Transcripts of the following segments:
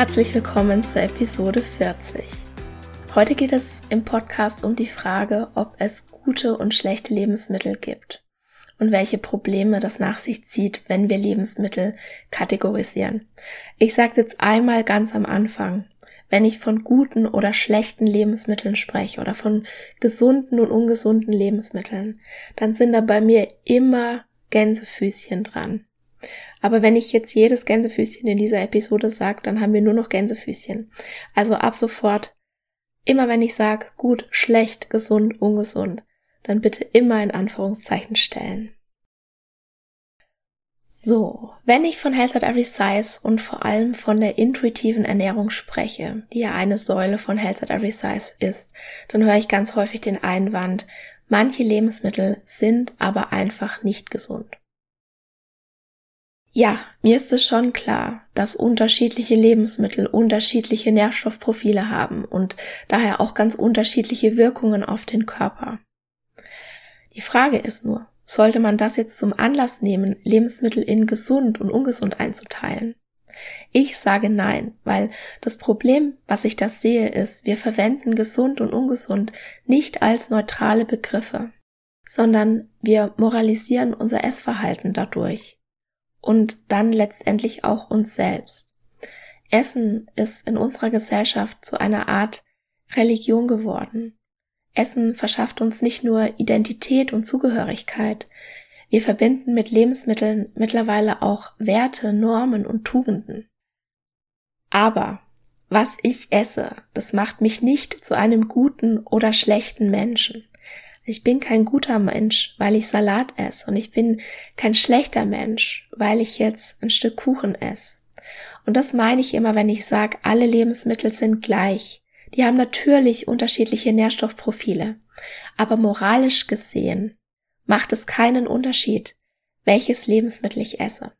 Herzlich willkommen zur Episode 40. Heute geht es im Podcast um die Frage, ob es gute und schlechte Lebensmittel gibt und welche Probleme das nach sich zieht, wenn wir Lebensmittel kategorisieren. Ich sage jetzt einmal ganz am Anfang, wenn ich von guten oder schlechten Lebensmitteln spreche oder von gesunden und ungesunden Lebensmitteln, dann sind da bei mir immer Gänsefüßchen dran. Aber wenn ich jetzt jedes Gänsefüßchen in dieser Episode sage, dann haben wir nur noch Gänsefüßchen. Also ab sofort, immer wenn ich sage, gut, schlecht, gesund, ungesund, dann bitte immer in Anführungszeichen stellen. So, wenn ich von Health at Every Size und vor allem von der intuitiven Ernährung spreche, die ja eine Säule von Health at Every Size ist, dann höre ich ganz häufig den Einwand, manche Lebensmittel sind aber einfach nicht gesund. Ja, mir ist es schon klar, dass unterschiedliche Lebensmittel unterschiedliche Nährstoffprofile haben und daher auch ganz unterschiedliche Wirkungen auf den Körper. Die Frage ist nur, sollte man das jetzt zum Anlass nehmen, Lebensmittel in gesund und ungesund einzuteilen? Ich sage nein, weil das Problem, was ich da sehe, ist, wir verwenden gesund und ungesund nicht als neutrale Begriffe, sondern wir moralisieren unser Essverhalten dadurch und dann letztendlich auch uns selbst. Essen ist in unserer Gesellschaft zu einer Art Religion geworden. Essen verschafft uns nicht nur Identität und Zugehörigkeit, wir verbinden mit Lebensmitteln mittlerweile auch Werte, Normen und Tugenden. Aber was ich esse, das macht mich nicht zu einem guten oder schlechten Menschen. Ich bin kein guter Mensch, weil ich Salat esse und ich bin kein schlechter Mensch, weil ich jetzt ein Stück Kuchen esse. Und das meine ich immer, wenn ich sage, alle Lebensmittel sind gleich. Die haben natürlich unterschiedliche Nährstoffprofile, aber moralisch gesehen macht es keinen Unterschied, welches Lebensmittel ich esse.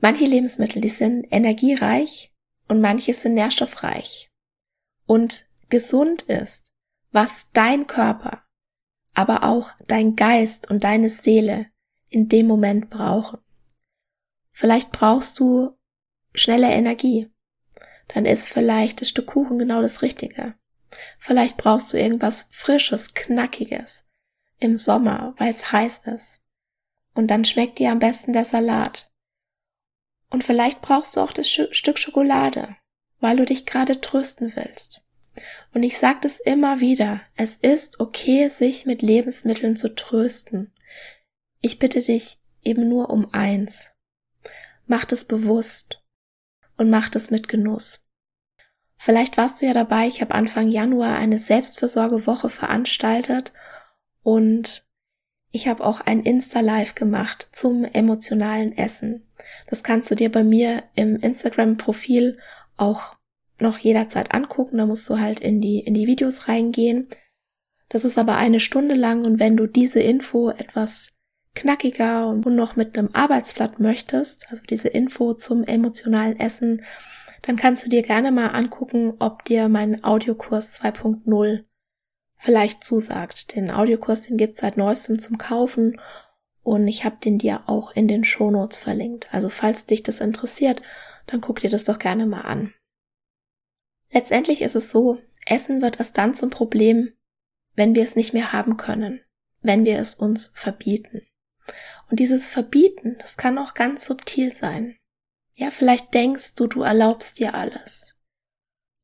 Manche Lebensmittel, die sind energiereich und manche sind nährstoffreich. Und gesund ist, was dein Körper, aber auch dein Geist und deine Seele in dem Moment brauchen. Vielleicht brauchst du schnelle Energie. Dann ist vielleicht das Stück Kuchen genau das Richtige. Vielleicht brauchst du irgendwas Frisches, Knackiges im Sommer, weil es heiß ist. Und dann schmeckt dir am besten der Salat. Und vielleicht brauchst du auch das Stück Schokolade, weil du dich gerade trösten willst. Und ich sage das immer wieder, es ist okay, sich mit Lebensmitteln zu trösten. Ich bitte dich eben nur um eins. Mach das bewusst und mach das mit Genuss. Vielleicht warst du ja dabei, ich habe Anfang Januar eine Selbstversorgewoche veranstaltet und ich habe auch ein Insta-Live gemacht zum emotionalen Essen. Das kannst du dir bei mir im Instagram-Profil auch noch jederzeit angucken. Da musst du halt in die, in die Videos reingehen. Das ist aber eine Stunde lang und wenn du diese Info etwas knackiger und noch mit einem Arbeitsblatt möchtest, also diese Info zum emotionalen Essen, dann kannst du dir gerne mal angucken, ob dir mein Audiokurs 2.0 vielleicht zusagt. Den Audiokurs, den gibt's seit neuestem zum Kaufen und ich habe den dir auch in den Shownotes verlinkt. Also falls dich das interessiert, dann guck dir das doch gerne mal an. Letztendlich ist es so, Essen wird erst dann zum Problem, wenn wir es nicht mehr haben können, wenn wir es uns verbieten. Und dieses Verbieten, das kann auch ganz subtil sein. Ja, vielleicht denkst du, du erlaubst dir alles.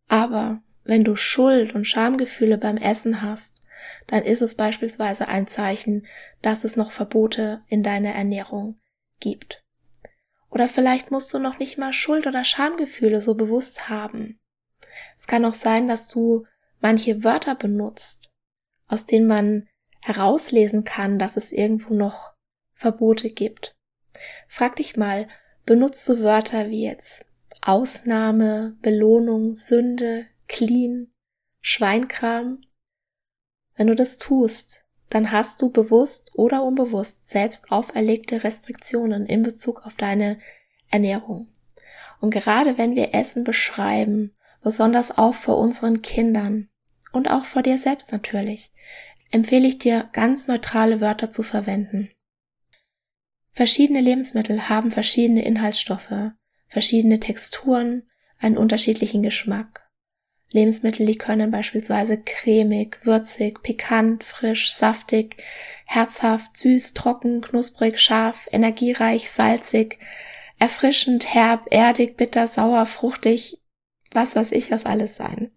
Aber wenn du Schuld und Schamgefühle beim Essen hast, dann ist es beispielsweise ein Zeichen, dass es noch Verbote in deiner Ernährung gibt. Oder vielleicht musst du noch nicht mal Schuld oder Schamgefühle so bewusst haben. Es kann auch sein, dass du manche Wörter benutzt, aus denen man herauslesen kann, dass es irgendwo noch Verbote gibt. Frag dich mal, benutzt du Wörter wie jetzt Ausnahme, Belohnung, Sünde, Clean, Schweinkram? Wenn du das tust, dann hast du bewusst oder unbewusst selbst auferlegte Restriktionen in Bezug auf deine Ernährung. Und gerade wenn wir Essen beschreiben, besonders auch vor unseren Kindern und auch vor dir selbst natürlich, empfehle ich dir, ganz neutrale Wörter zu verwenden. Verschiedene Lebensmittel haben verschiedene Inhaltsstoffe, verschiedene Texturen, einen unterschiedlichen Geschmack. Lebensmittel, die können beispielsweise cremig, würzig, pikant, frisch, saftig, herzhaft, süß, trocken, knusprig, scharf, energiereich, salzig, erfrischend, herb, erdig, bitter, sauer, fruchtig, was weiß ich, was alles sein.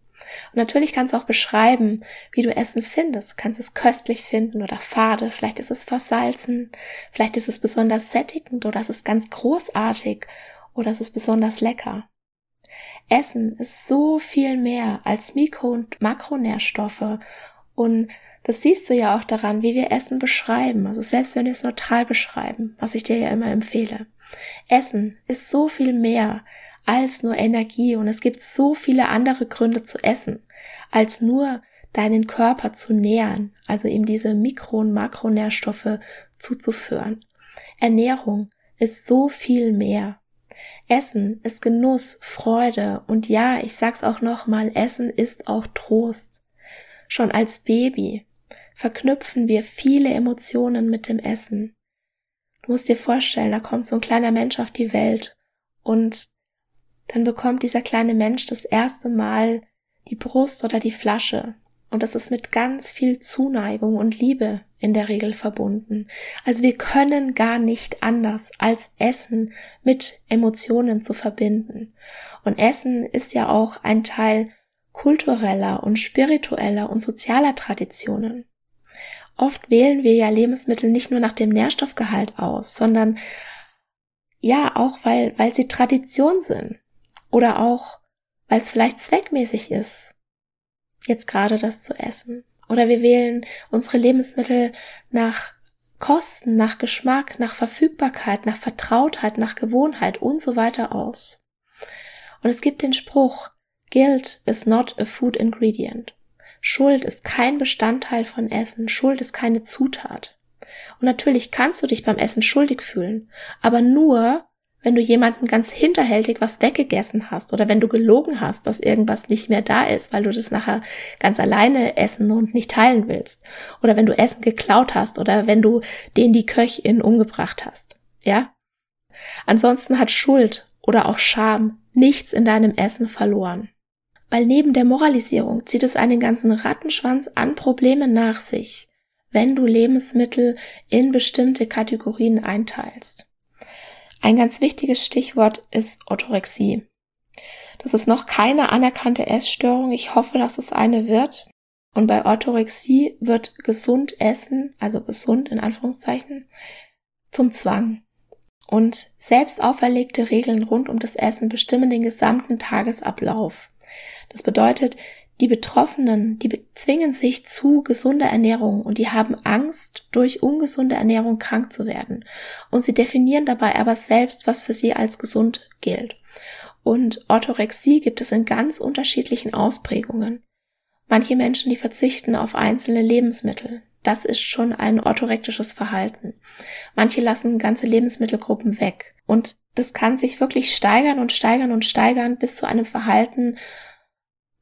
Und natürlich kannst du auch beschreiben, wie du Essen findest. Du kannst es köstlich finden oder fade. Vielleicht ist es versalzen. Vielleicht ist es besonders sättigend oder es ist ganz großartig oder es ist besonders lecker. Essen ist so viel mehr als Mikro- und Makronährstoffe und das siehst du ja auch daran, wie wir Essen beschreiben. Also selbst wenn wir es neutral beschreiben, was ich dir ja immer empfehle. Essen ist so viel mehr als nur Energie und es gibt so viele andere Gründe zu essen, als nur deinen Körper zu nähern, also ihm diese Mikro- und Makronährstoffe zuzuführen. Ernährung ist so viel mehr. Essen ist Genuss, Freude und ja, ich sag's auch nochmal, Essen ist auch Trost. Schon als Baby verknüpfen wir viele Emotionen mit dem Essen. Du musst dir vorstellen, da kommt so ein kleiner Mensch auf die Welt und dann bekommt dieser kleine Mensch das erste Mal die Brust oder die Flasche. Und das ist mit ganz viel Zuneigung und Liebe in der Regel verbunden. Also wir können gar nicht anders als Essen mit Emotionen zu verbinden. Und Essen ist ja auch ein Teil kultureller und spiritueller und sozialer Traditionen. Oft wählen wir ja Lebensmittel nicht nur nach dem Nährstoffgehalt aus, sondern ja auch, weil, weil sie Tradition sind. Oder auch, weil es vielleicht zweckmäßig ist, jetzt gerade das zu essen. Oder wir wählen unsere Lebensmittel nach Kosten, nach Geschmack, nach Verfügbarkeit, nach Vertrautheit, nach Gewohnheit und so weiter aus. Und es gibt den Spruch, Guilt is not a food ingredient. Schuld ist kein Bestandteil von Essen, Schuld ist keine Zutat. Und natürlich kannst du dich beim Essen schuldig fühlen, aber nur, wenn du jemanden ganz hinterhältig was weggegessen hast oder wenn du gelogen hast, dass irgendwas nicht mehr da ist, weil du das nachher ganz alleine essen und nicht teilen willst. Oder wenn du Essen geklaut hast oder wenn du den die Köchin umgebracht hast. Ja? Ansonsten hat Schuld oder auch Scham nichts in deinem Essen verloren. Weil neben der Moralisierung zieht es einen ganzen Rattenschwanz an Problemen nach sich, wenn du Lebensmittel in bestimmte Kategorien einteilst. Ein ganz wichtiges Stichwort ist Orthorexie. Das ist noch keine anerkannte Essstörung. Ich hoffe, dass es eine wird. Und bei Orthorexie wird gesund essen, also gesund in Anführungszeichen, zum Zwang. Und selbst auferlegte Regeln rund um das Essen bestimmen den gesamten Tagesablauf. Das bedeutet, die Betroffenen, die bezwingen sich zu gesunder Ernährung und die haben Angst, durch ungesunde Ernährung krank zu werden. Und sie definieren dabei aber selbst, was für sie als gesund gilt. Und Orthorexie gibt es in ganz unterschiedlichen Ausprägungen. Manche Menschen, die verzichten auf einzelne Lebensmittel. Das ist schon ein orthorektisches Verhalten. Manche lassen ganze Lebensmittelgruppen weg. Und das kann sich wirklich steigern und steigern und steigern bis zu einem Verhalten,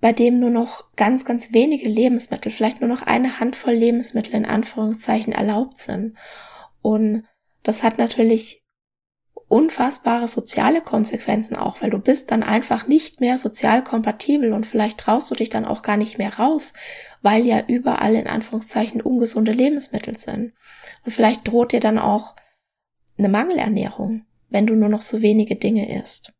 bei dem nur noch ganz, ganz wenige Lebensmittel, vielleicht nur noch eine Handvoll Lebensmittel in Anführungszeichen erlaubt sind. Und das hat natürlich unfassbare soziale Konsequenzen auch, weil du bist dann einfach nicht mehr sozial kompatibel und vielleicht traust du dich dann auch gar nicht mehr raus, weil ja überall in Anführungszeichen ungesunde Lebensmittel sind. Und vielleicht droht dir dann auch eine Mangelernährung, wenn du nur noch so wenige Dinge isst.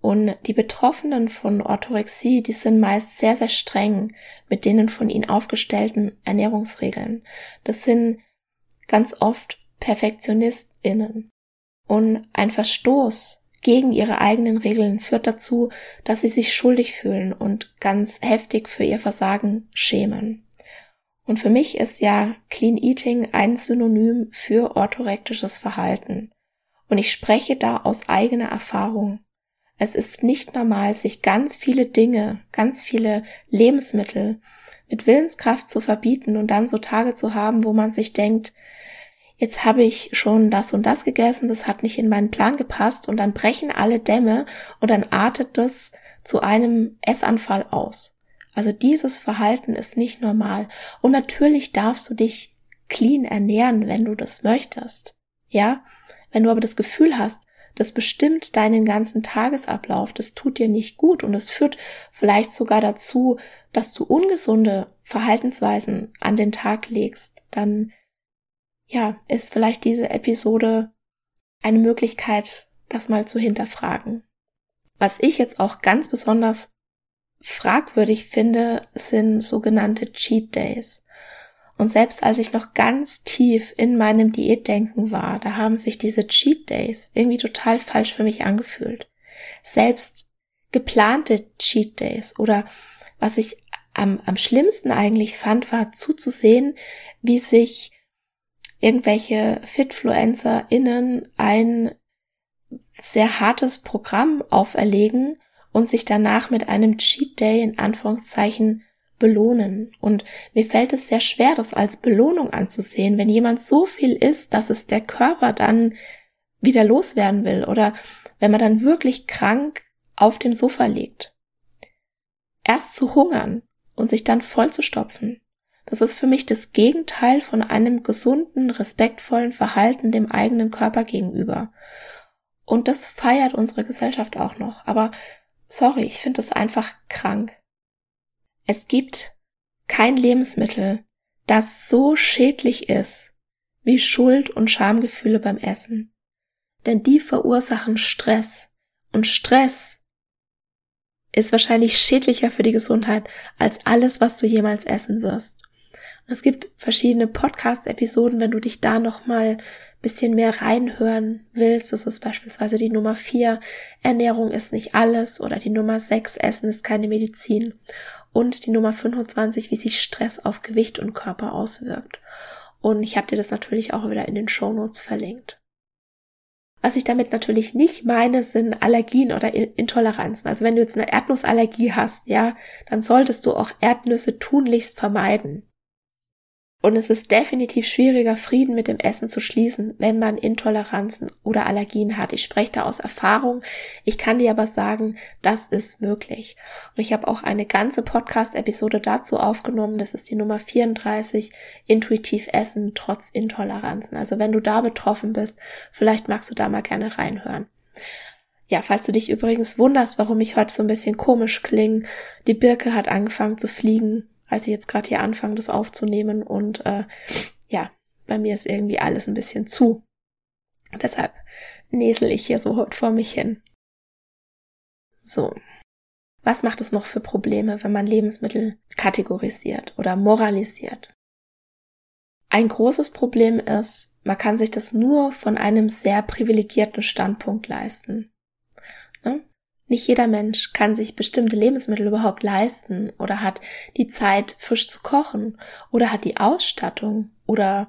Und die Betroffenen von Orthorexie, die sind meist sehr, sehr streng mit denen von ihnen aufgestellten Ernährungsregeln. Das sind ganz oft PerfektionistInnen. Und ein Verstoß gegen ihre eigenen Regeln führt dazu, dass sie sich schuldig fühlen und ganz heftig für ihr Versagen schämen. Und für mich ist ja Clean Eating ein Synonym für orthorektisches Verhalten. Und ich spreche da aus eigener Erfahrung. Es ist nicht normal, sich ganz viele Dinge, ganz viele Lebensmittel mit Willenskraft zu verbieten und dann so Tage zu haben, wo man sich denkt, jetzt habe ich schon das und das gegessen, das hat nicht in meinen Plan gepasst und dann brechen alle Dämme und dann artet das zu einem Essanfall aus. Also dieses Verhalten ist nicht normal. Und natürlich darfst du dich clean ernähren, wenn du das möchtest. Ja? Wenn du aber das Gefühl hast, das bestimmt deinen ganzen Tagesablauf, das tut dir nicht gut und es führt vielleicht sogar dazu, dass du ungesunde Verhaltensweisen an den Tag legst, dann ja, ist vielleicht diese Episode eine Möglichkeit, das mal zu hinterfragen. Was ich jetzt auch ganz besonders fragwürdig finde, sind sogenannte Cheat Days. Und selbst als ich noch ganz tief in meinem Diätdenken war, da haben sich diese Cheat Days irgendwie total falsch für mich angefühlt. Selbst geplante Cheat Days oder was ich am, am schlimmsten eigentlich fand, war zuzusehen, wie sich irgendwelche FitfluencerInnen ein sehr hartes Programm auferlegen und sich danach mit einem Cheat Day in Anführungszeichen belohnen. Und mir fällt es sehr schwer, das als Belohnung anzusehen, wenn jemand so viel isst, dass es der Körper dann wieder loswerden will oder wenn man dann wirklich krank auf dem Sofa liegt. Erst zu hungern und sich dann voll zu stopfen. Das ist für mich das Gegenteil von einem gesunden, respektvollen Verhalten dem eigenen Körper gegenüber. Und das feiert unsere Gesellschaft auch noch. Aber sorry, ich finde das einfach krank. Es gibt kein Lebensmittel, das so schädlich ist wie Schuld und Schamgefühle beim Essen. Denn die verursachen Stress. Und Stress ist wahrscheinlich schädlicher für die Gesundheit als alles, was du jemals essen wirst. Es gibt verschiedene Podcast-Episoden, wenn du dich da nochmal bisschen mehr reinhören willst. Das ist beispielsweise die Nummer 4, Ernährung ist nicht alles oder die Nummer 6, Essen ist keine Medizin und die Nummer 25, wie sich Stress auf Gewicht und Körper auswirkt. Und ich habe dir das natürlich auch wieder in den Show Notes verlinkt. Was ich damit natürlich nicht meine, sind Allergien oder Intoleranzen. Also wenn du jetzt eine Erdnussallergie hast, ja, dann solltest du auch Erdnüsse tunlichst vermeiden. Und es ist definitiv schwieriger, Frieden mit dem Essen zu schließen, wenn man Intoleranzen oder Allergien hat. Ich spreche da aus Erfahrung. Ich kann dir aber sagen, das ist möglich. Und ich habe auch eine ganze Podcast-Episode dazu aufgenommen. Das ist die Nummer 34, Intuitiv Essen trotz Intoleranzen. Also wenn du da betroffen bist, vielleicht magst du da mal gerne reinhören. Ja, falls du dich übrigens wunderst, warum ich heute so ein bisschen komisch klinge, die Birke hat angefangen zu fliegen als ich jetzt gerade hier anfange, das aufzunehmen. Und äh, ja, bei mir ist irgendwie alles ein bisschen zu. Deshalb näsel ich hier so heute vor mich hin. So. Was macht es noch für Probleme, wenn man Lebensmittel kategorisiert oder moralisiert? Ein großes Problem ist, man kann sich das nur von einem sehr privilegierten Standpunkt leisten. Ne? Nicht jeder Mensch kann sich bestimmte Lebensmittel überhaupt leisten oder hat die Zeit, frisch zu kochen oder hat die Ausstattung oder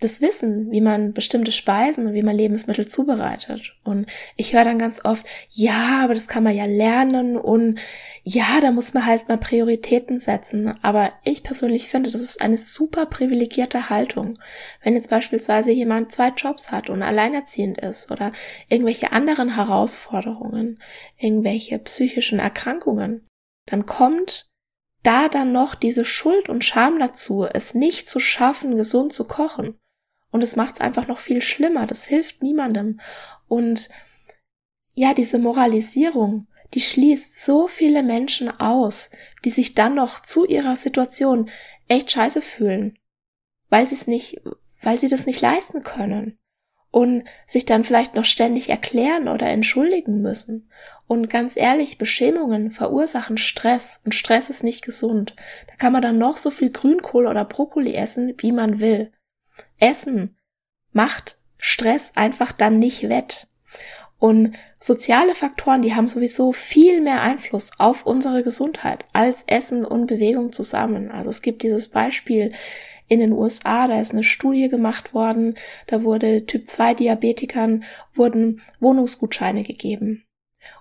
das Wissen, wie man bestimmte Speisen und wie man Lebensmittel zubereitet. Und ich höre dann ganz oft, ja, aber das kann man ja lernen und ja, da muss man halt mal Prioritäten setzen. Aber ich persönlich finde, das ist eine super privilegierte Haltung. Wenn jetzt beispielsweise jemand zwei Jobs hat und alleinerziehend ist oder irgendwelche anderen Herausforderungen, irgendwelche psychischen Erkrankungen, dann kommt da dann noch diese Schuld und Scham dazu, es nicht zu schaffen, gesund zu kochen. Und es macht es einfach noch viel schlimmer. Das hilft niemandem. Und ja, diese Moralisierung, die schließt so viele Menschen aus, die sich dann noch zu ihrer Situation echt scheiße fühlen, weil sie es nicht, weil sie das nicht leisten können. und sich dann vielleicht noch ständig erklären oder entschuldigen müssen. Und ganz ehrlich, Beschämungen verursachen Stress und Stress ist nicht gesund. Da kann man dann noch so viel Grünkohl oder Brokkoli essen, wie man will. Essen macht Stress einfach dann nicht wett. Und soziale Faktoren, die haben sowieso viel mehr Einfluss auf unsere Gesundheit als Essen und Bewegung zusammen. Also es gibt dieses Beispiel in den USA, da ist eine Studie gemacht worden, da wurde Typ 2 Diabetikern wurden Wohnungsgutscheine gegeben.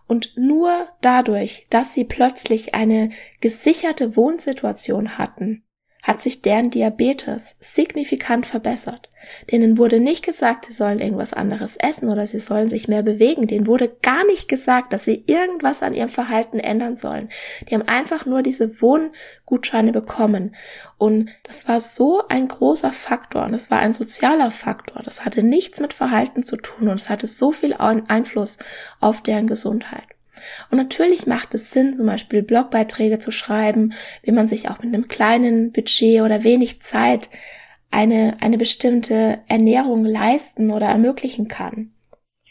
Und nur dadurch, dass sie plötzlich eine gesicherte Wohnsituation hatten, hat sich deren Diabetes signifikant verbessert. Denen wurde nicht gesagt, sie sollen irgendwas anderes essen oder sie sollen sich mehr bewegen. Denen wurde gar nicht gesagt, dass sie irgendwas an ihrem Verhalten ändern sollen. Die haben einfach nur diese Wohngutscheine bekommen. Und das war so ein großer Faktor und das war ein sozialer Faktor. Das hatte nichts mit Verhalten zu tun und es hatte so viel Einfluss auf deren Gesundheit. Und natürlich macht es Sinn, zum Beispiel Blogbeiträge zu schreiben, wie man sich auch mit einem kleinen Budget oder wenig Zeit eine, eine bestimmte Ernährung leisten oder ermöglichen kann.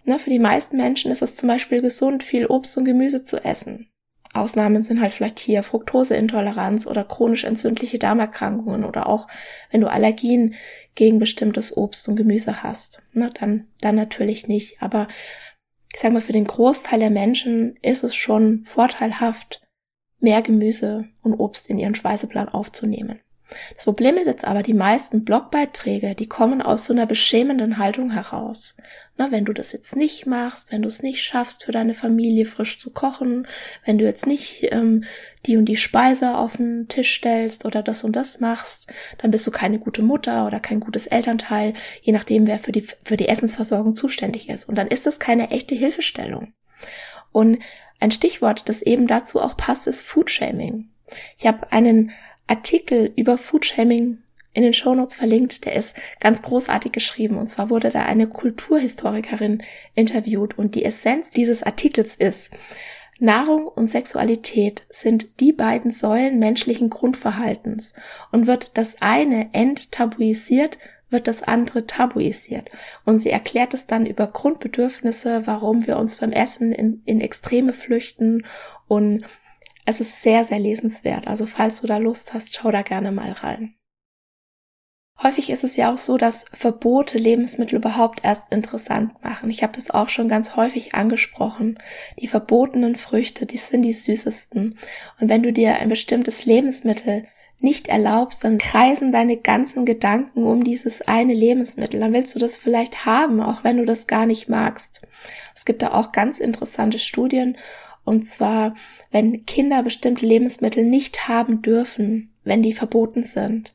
Ne, für die meisten Menschen ist es zum Beispiel gesund, viel Obst und Gemüse zu essen. Ausnahmen sind halt vielleicht hier Fructoseintoleranz oder chronisch entzündliche Darmerkrankungen oder auch wenn du Allergien gegen bestimmtes Obst und Gemüse hast. Ne, dann, dann natürlich nicht. Aber ich sage mal, für den Großteil der Menschen ist es schon vorteilhaft, mehr Gemüse und Obst in ihren Speiseplan aufzunehmen. Das Problem ist jetzt aber, die meisten Blogbeiträge, die kommen aus so einer beschämenden Haltung heraus. Na, wenn du das jetzt nicht machst, wenn du es nicht schaffst, für deine Familie frisch zu kochen, wenn du jetzt nicht ähm, die und die Speise auf den Tisch stellst oder das und das machst, dann bist du keine gute Mutter oder kein gutes Elternteil, je nachdem, wer für die, für die Essensversorgung zuständig ist. Und dann ist das keine echte Hilfestellung. Und ein Stichwort, das eben dazu auch passt, ist Foodshaming. Ich habe einen Artikel über Foodshaming in den Shownotes verlinkt, der ist ganz großartig geschrieben. Und zwar wurde da eine Kulturhistorikerin interviewt und die Essenz dieses Artikels ist, Nahrung und Sexualität sind die beiden Säulen menschlichen Grundverhaltens und wird das eine enttabuisiert, wird das andere tabuisiert. Und sie erklärt es dann über Grundbedürfnisse, warum wir uns beim Essen in, in Extreme flüchten und es ist sehr, sehr lesenswert. Also falls du da Lust hast, schau da gerne mal rein. Häufig ist es ja auch so, dass Verbote Lebensmittel überhaupt erst interessant machen. Ich habe das auch schon ganz häufig angesprochen. Die verbotenen Früchte, die sind die süßesten. Und wenn du dir ein bestimmtes Lebensmittel nicht erlaubst, dann kreisen deine ganzen Gedanken um dieses eine Lebensmittel. Dann willst du das vielleicht haben, auch wenn du das gar nicht magst. Es gibt da auch ganz interessante Studien. Und zwar wenn Kinder bestimmte Lebensmittel nicht haben dürfen, wenn die verboten sind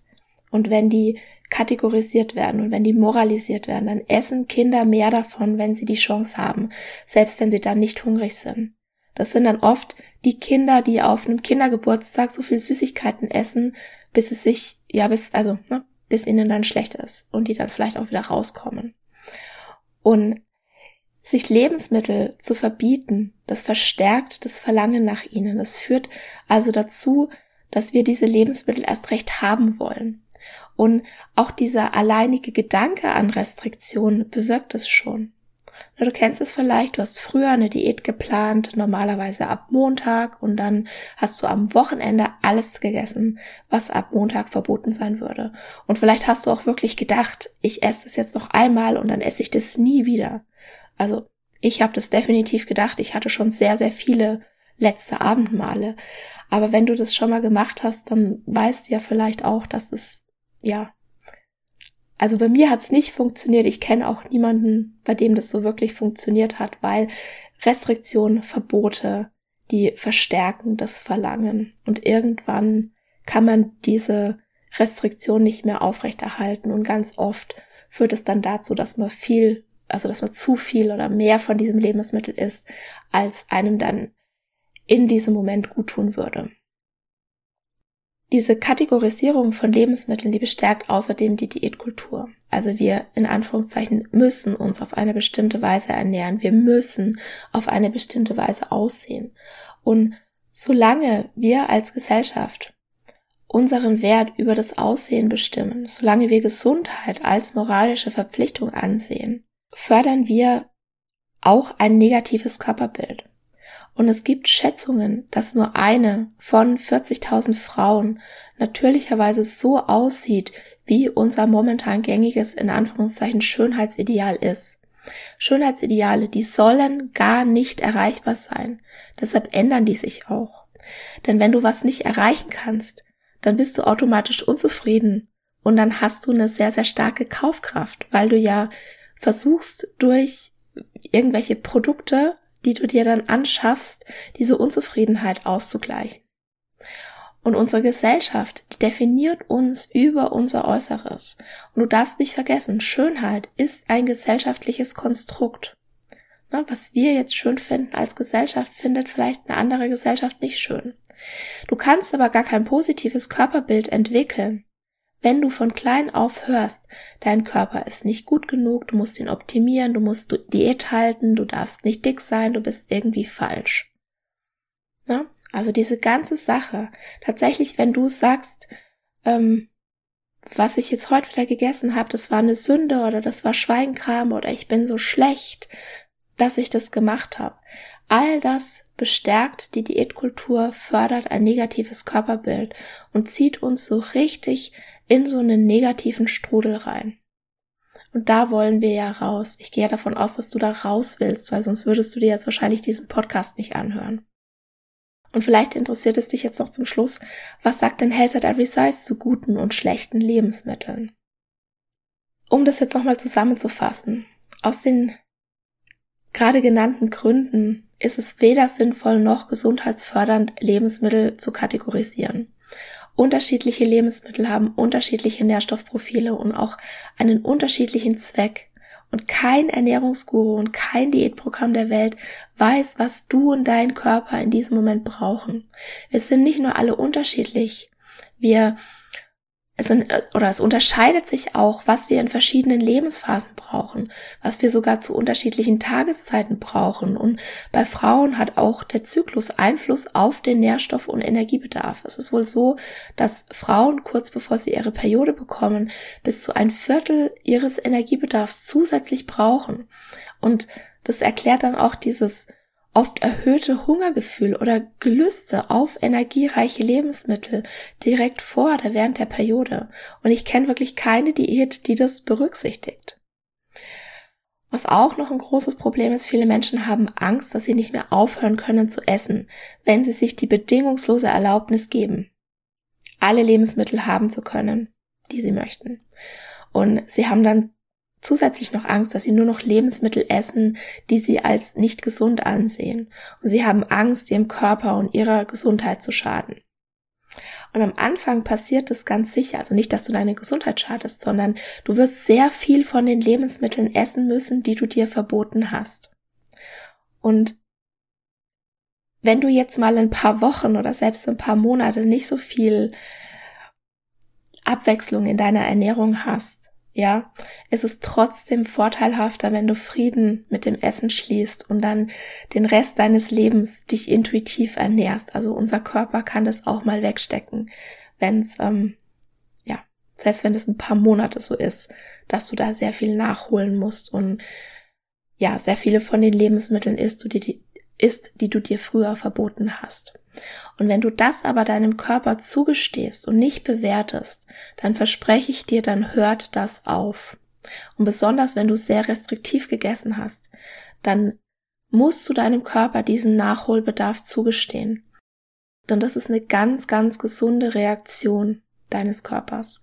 und wenn die kategorisiert werden und wenn die moralisiert werden, dann essen Kinder mehr davon, wenn sie die Chance haben, selbst wenn sie dann nicht hungrig sind. Das sind dann oft die Kinder, die auf einem Kindergeburtstag so viel Süßigkeiten essen, bis es sich, ja, bis, also, ne, bis ihnen dann schlecht ist und die dann vielleicht auch wieder rauskommen. Und sich Lebensmittel zu verbieten, das verstärkt das Verlangen nach ihnen. Das führt also dazu, dass wir diese Lebensmittel erst recht haben wollen. Und auch dieser alleinige Gedanke an Restriktion bewirkt es schon. Du kennst es vielleicht, du hast früher eine Diät geplant, normalerweise ab Montag und dann hast du am Wochenende alles gegessen, was ab Montag verboten sein würde. Und vielleicht hast du auch wirklich gedacht, ich esse das jetzt noch einmal und dann esse ich das nie wieder. Also ich habe das definitiv gedacht. Ich hatte schon sehr, sehr viele letzte Abendmale. Aber wenn du das schon mal gemacht hast, dann weißt du ja vielleicht auch, dass es, ja, also bei mir hat es nicht funktioniert. Ich kenne auch niemanden, bei dem das so wirklich funktioniert hat, weil Restriktionen, Verbote, die verstärken das Verlangen. Und irgendwann kann man diese Restriktion nicht mehr aufrechterhalten. Und ganz oft führt es dann dazu, dass man viel also dass man zu viel oder mehr von diesem Lebensmittel isst, als einem dann in diesem Moment gut tun würde. Diese Kategorisierung von Lebensmitteln, die bestärkt außerdem die Diätkultur. Also wir in Anführungszeichen müssen uns auf eine bestimmte Weise ernähren. Wir müssen auf eine bestimmte Weise aussehen. Und solange wir als Gesellschaft unseren Wert über das Aussehen bestimmen, solange wir Gesundheit als moralische Verpflichtung ansehen, fördern wir auch ein negatives Körperbild. Und es gibt Schätzungen, dass nur eine von 40.000 Frauen natürlicherweise so aussieht, wie unser momentan gängiges, in Anführungszeichen, Schönheitsideal ist. Schönheitsideale, die sollen gar nicht erreichbar sein. Deshalb ändern die sich auch. Denn wenn du was nicht erreichen kannst, dann bist du automatisch unzufrieden und dann hast du eine sehr, sehr starke Kaufkraft, weil du ja versuchst durch irgendwelche Produkte, die du dir dann anschaffst, diese Unzufriedenheit auszugleichen. Und unsere Gesellschaft, die definiert uns über unser Äußeres. Und du darfst nicht vergessen, Schönheit ist ein gesellschaftliches Konstrukt. Na, was wir jetzt schön finden als Gesellschaft, findet vielleicht eine andere Gesellschaft nicht schön. Du kannst aber gar kein positives Körperbild entwickeln, wenn du von klein auf hörst, dein Körper ist nicht gut genug, du musst ihn optimieren, du musst Diät halten, du darfst nicht dick sein, du bist irgendwie falsch. Na? Also diese ganze Sache, tatsächlich, wenn du sagst, ähm, was ich jetzt heute wieder gegessen habe, das war eine Sünde oder das war Schweinkram oder ich bin so schlecht, dass ich das gemacht habe. All das bestärkt die Diätkultur, fördert ein negatives Körperbild und zieht uns so richtig in so einen negativen Strudel rein. Und da wollen wir ja raus. Ich gehe ja davon aus, dass du da raus willst, weil sonst würdest du dir jetzt wahrscheinlich diesen Podcast nicht anhören. Und vielleicht interessiert es dich jetzt noch zum Schluss, was sagt denn Health at Every Size zu guten und schlechten Lebensmitteln? Um das jetzt nochmal zusammenzufassen, aus den gerade genannten Gründen ist es weder sinnvoll noch gesundheitsfördernd, Lebensmittel zu kategorisieren. Unterschiedliche Lebensmittel haben unterschiedliche Nährstoffprofile und auch einen unterschiedlichen Zweck. Und kein Ernährungsguru und kein Diätprogramm der Welt weiß, was du und dein Körper in diesem Moment brauchen. Wir sind nicht nur alle unterschiedlich. Wir es, oder es unterscheidet sich auch, was wir in verschiedenen Lebensphasen brauchen, was wir sogar zu unterschiedlichen Tageszeiten brauchen. Und bei Frauen hat auch der Zyklus Einfluss auf den Nährstoff- und Energiebedarf. Es ist wohl so, dass Frauen kurz bevor sie ihre Periode bekommen, bis zu ein Viertel ihres Energiebedarfs zusätzlich brauchen. Und das erklärt dann auch dieses oft erhöhte Hungergefühl oder Gelüste auf energiereiche Lebensmittel direkt vor oder während der Periode. Und ich kenne wirklich keine Diät, die das berücksichtigt. Was auch noch ein großes Problem ist, viele Menschen haben Angst, dass sie nicht mehr aufhören können zu essen, wenn sie sich die bedingungslose Erlaubnis geben, alle Lebensmittel haben zu können, die sie möchten. Und sie haben dann zusätzlich noch Angst, dass sie nur noch Lebensmittel essen, die sie als nicht gesund ansehen. Und sie haben Angst, ihrem Körper und ihrer Gesundheit zu schaden. Und am Anfang passiert es ganz sicher, also nicht, dass du deine Gesundheit schadest, sondern du wirst sehr viel von den Lebensmitteln essen müssen, die du dir verboten hast. Und wenn du jetzt mal ein paar Wochen oder selbst ein paar Monate nicht so viel Abwechslung in deiner Ernährung hast, ja, es ist trotzdem vorteilhafter, wenn du Frieden mit dem Essen schließt und dann den Rest deines Lebens dich intuitiv ernährst. Also unser Körper kann das auch mal wegstecken, wenn es, ähm, ja, selbst wenn es ein paar Monate so ist, dass du da sehr viel nachholen musst und ja, sehr viele von den Lebensmitteln isst, du die, isst, die du dir früher verboten hast. Und wenn du das aber deinem Körper zugestehst und nicht bewertest, dann verspreche ich dir, dann hört das auf. Und besonders wenn du sehr restriktiv gegessen hast, dann musst du deinem Körper diesen Nachholbedarf zugestehen. Denn das ist eine ganz, ganz gesunde Reaktion deines Körpers.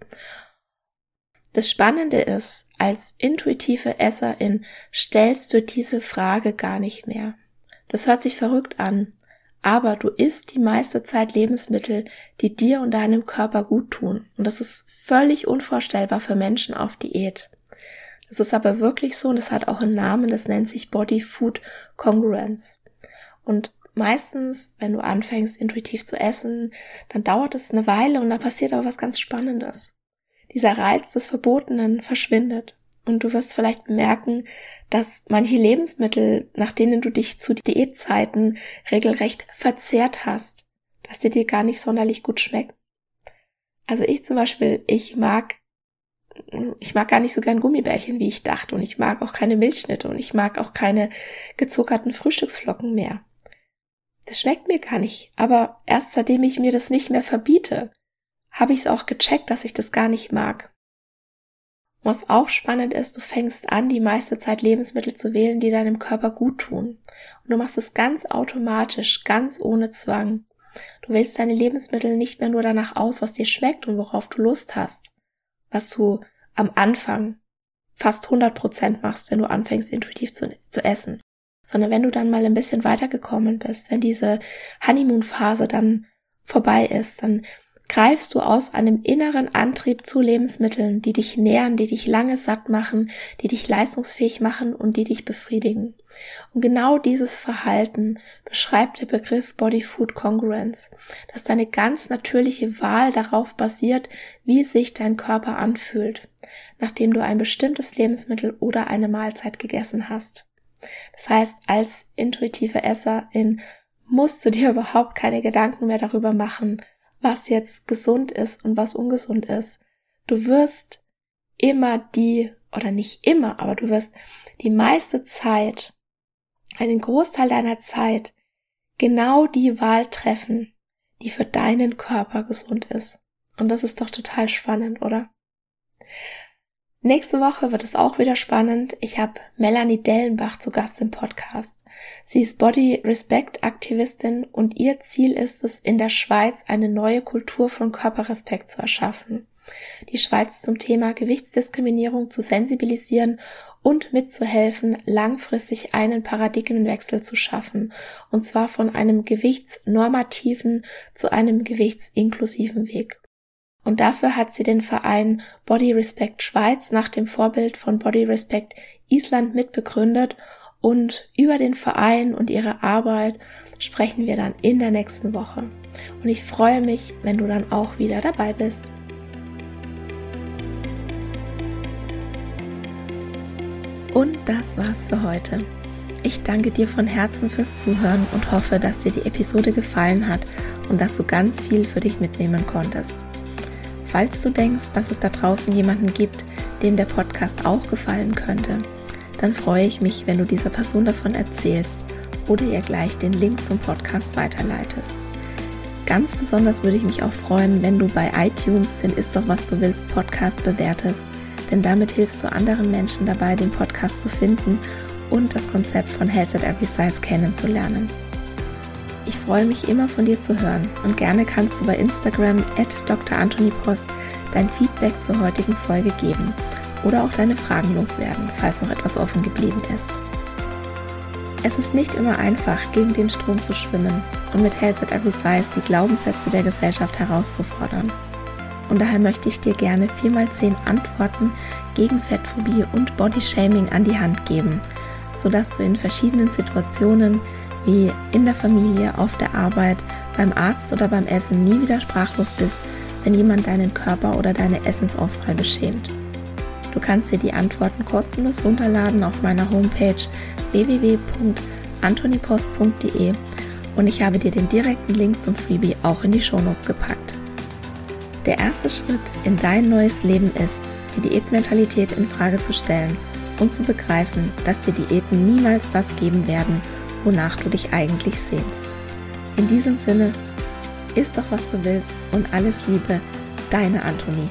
Das Spannende ist, als intuitive Esserin stellst du diese Frage gar nicht mehr. Das hört sich verrückt an, aber du isst die meiste Zeit Lebensmittel, die dir und deinem Körper gut tun. Und das ist völlig unvorstellbar für Menschen auf Diät. Das ist aber wirklich so und das hat auch einen Namen, das nennt sich Body Food Congruence. Und meistens, wenn du anfängst intuitiv zu essen, dann dauert es eine Weile und dann passiert aber was ganz Spannendes. Dieser Reiz des Verbotenen verschwindet. Und du wirst vielleicht bemerken, dass manche Lebensmittel, nach denen du dich zu Diätzeiten regelrecht verzehrt hast, dass die dir gar nicht sonderlich gut schmecken. Also ich zum Beispiel, ich mag ich mag gar nicht so gern Gummibärchen, wie ich dachte. Und ich mag auch keine Milchschnitte und ich mag auch keine gezuckerten Frühstücksflocken mehr. Das schmeckt mir gar nicht. Aber erst seitdem ich mir das nicht mehr verbiete, habe ich es auch gecheckt, dass ich das gar nicht mag. Was auch spannend ist, du fängst an, die meiste Zeit Lebensmittel zu wählen, die deinem Körper gut tun. Und du machst es ganz automatisch, ganz ohne Zwang. Du wählst deine Lebensmittel nicht mehr nur danach aus, was dir schmeckt und worauf du Lust hast, was du am Anfang fast 100 Prozent machst, wenn du anfängst, intuitiv zu, zu essen, sondern wenn du dann mal ein bisschen weitergekommen bist, wenn diese Honeymoon-Phase dann vorbei ist, dann greifst du aus einem inneren Antrieb zu Lebensmitteln, die dich nähren, die dich lange satt machen, die dich leistungsfähig machen und die dich befriedigen. Und genau dieses Verhalten beschreibt der Begriff Body Food Congruence, dass deine ganz natürliche Wahl darauf basiert, wie sich dein Körper anfühlt, nachdem du ein bestimmtes Lebensmittel oder eine Mahlzeit gegessen hast. Das heißt, als intuitive Esserin musst du dir überhaupt keine Gedanken mehr darüber machen, was jetzt gesund ist und was ungesund ist. Du wirst immer die, oder nicht immer, aber du wirst die meiste Zeit, einen Großteil deiner Zeit, genau die Wahl treffen, die für deinen Körper gesund ist. Und das ist doch total spannend, oder? Nächste Woche wird es auch wieder spannend. Ich habe Melanie Dellenbach zu Gast im Podcast. Sie ist Body Respect Aktivistin und ihr Ziel ist es, in der Schweiz eine neue Kultur von Körperrespekt zu erschaffen. Die Schweiz zum Thema Gewichtsdiskriminierung zu sensibilisieren und mitzuhelfen, langfristig einen Paradigmenwechsel zu schaffen, und zwar von einem gewichtsnormativen zu einem gewichtsinklusiven Weg. Und dafür hat sie den Verein Body Respect Schweiz nach dem Vorbild von Body Respect Island mitbegründet und über den Verein und ihre Arbeit sprechen wir dann in der nächsten Woche. Und ich freue mich, wenn du dann auch wieder dabei bist. Und das war's für heute. Ich danke dir von Herzen fürs Zuhören und hoffe, dass dir die Episode gefallen hat und dass du ganz viel für dich mitnehmen konntest. Falls du denkst, dass es da draußen jemanden gibt, dem der Podcast auch gefallen könnte, dann freue ich mich, wenn du dieser Person davon erzählst oder ihr gleich den Link zum Podcast weiterleitest. Ganz besonders würde ich mich auch freuen, wenn du bei iTunes den Ist doch was du willst Podcast bewertest, denn damit hilfst du anderen Menschen dabei, den Podcast zu finden und das Konzept von Health at Every Size kennenzulernen. Ich freue mich immer von dir zu hören und gerne kannst du bei Instagram at Dr. Dein Feedback zur heutigen Folge geben oder auch deine Fragen loswerden, falls noch etwas offen geblieben ist. Es ist nicht immer einfach, gegen den Strom zu schwimmen und mit Health at Every Size die Glaubenssätze der Gesellschaft herauszufordern. Und daher möchte ich dir gerne 4x10 Antworten gegen Fettphobie und Bodyshaming an die Hand geben, sodass du in verschiedenen Situationen wie in der Familie, auf der Arbeit, beim Arzt oder beim Essen nie wieder sprachlos bist, wenn jemand deinen Körper oder deine Essensauswahl beschämt. Du kannst dir die Antworten kostenlos runterladen auf meiner Homepage www.antonipost.de und ich habe dir den direkten Link zum Freebie auch in die Shownotes gepackt. Der erste Schritt in dein neues Leben ist, die Diätmentalität in Frage zu stellen und zu begreifen, dass dir Diäten niemals das geben werden, wonach du dich eigentlich sehnst. In diesem Sinne, isst doch was du willst und alles Liebe, deine Antonie.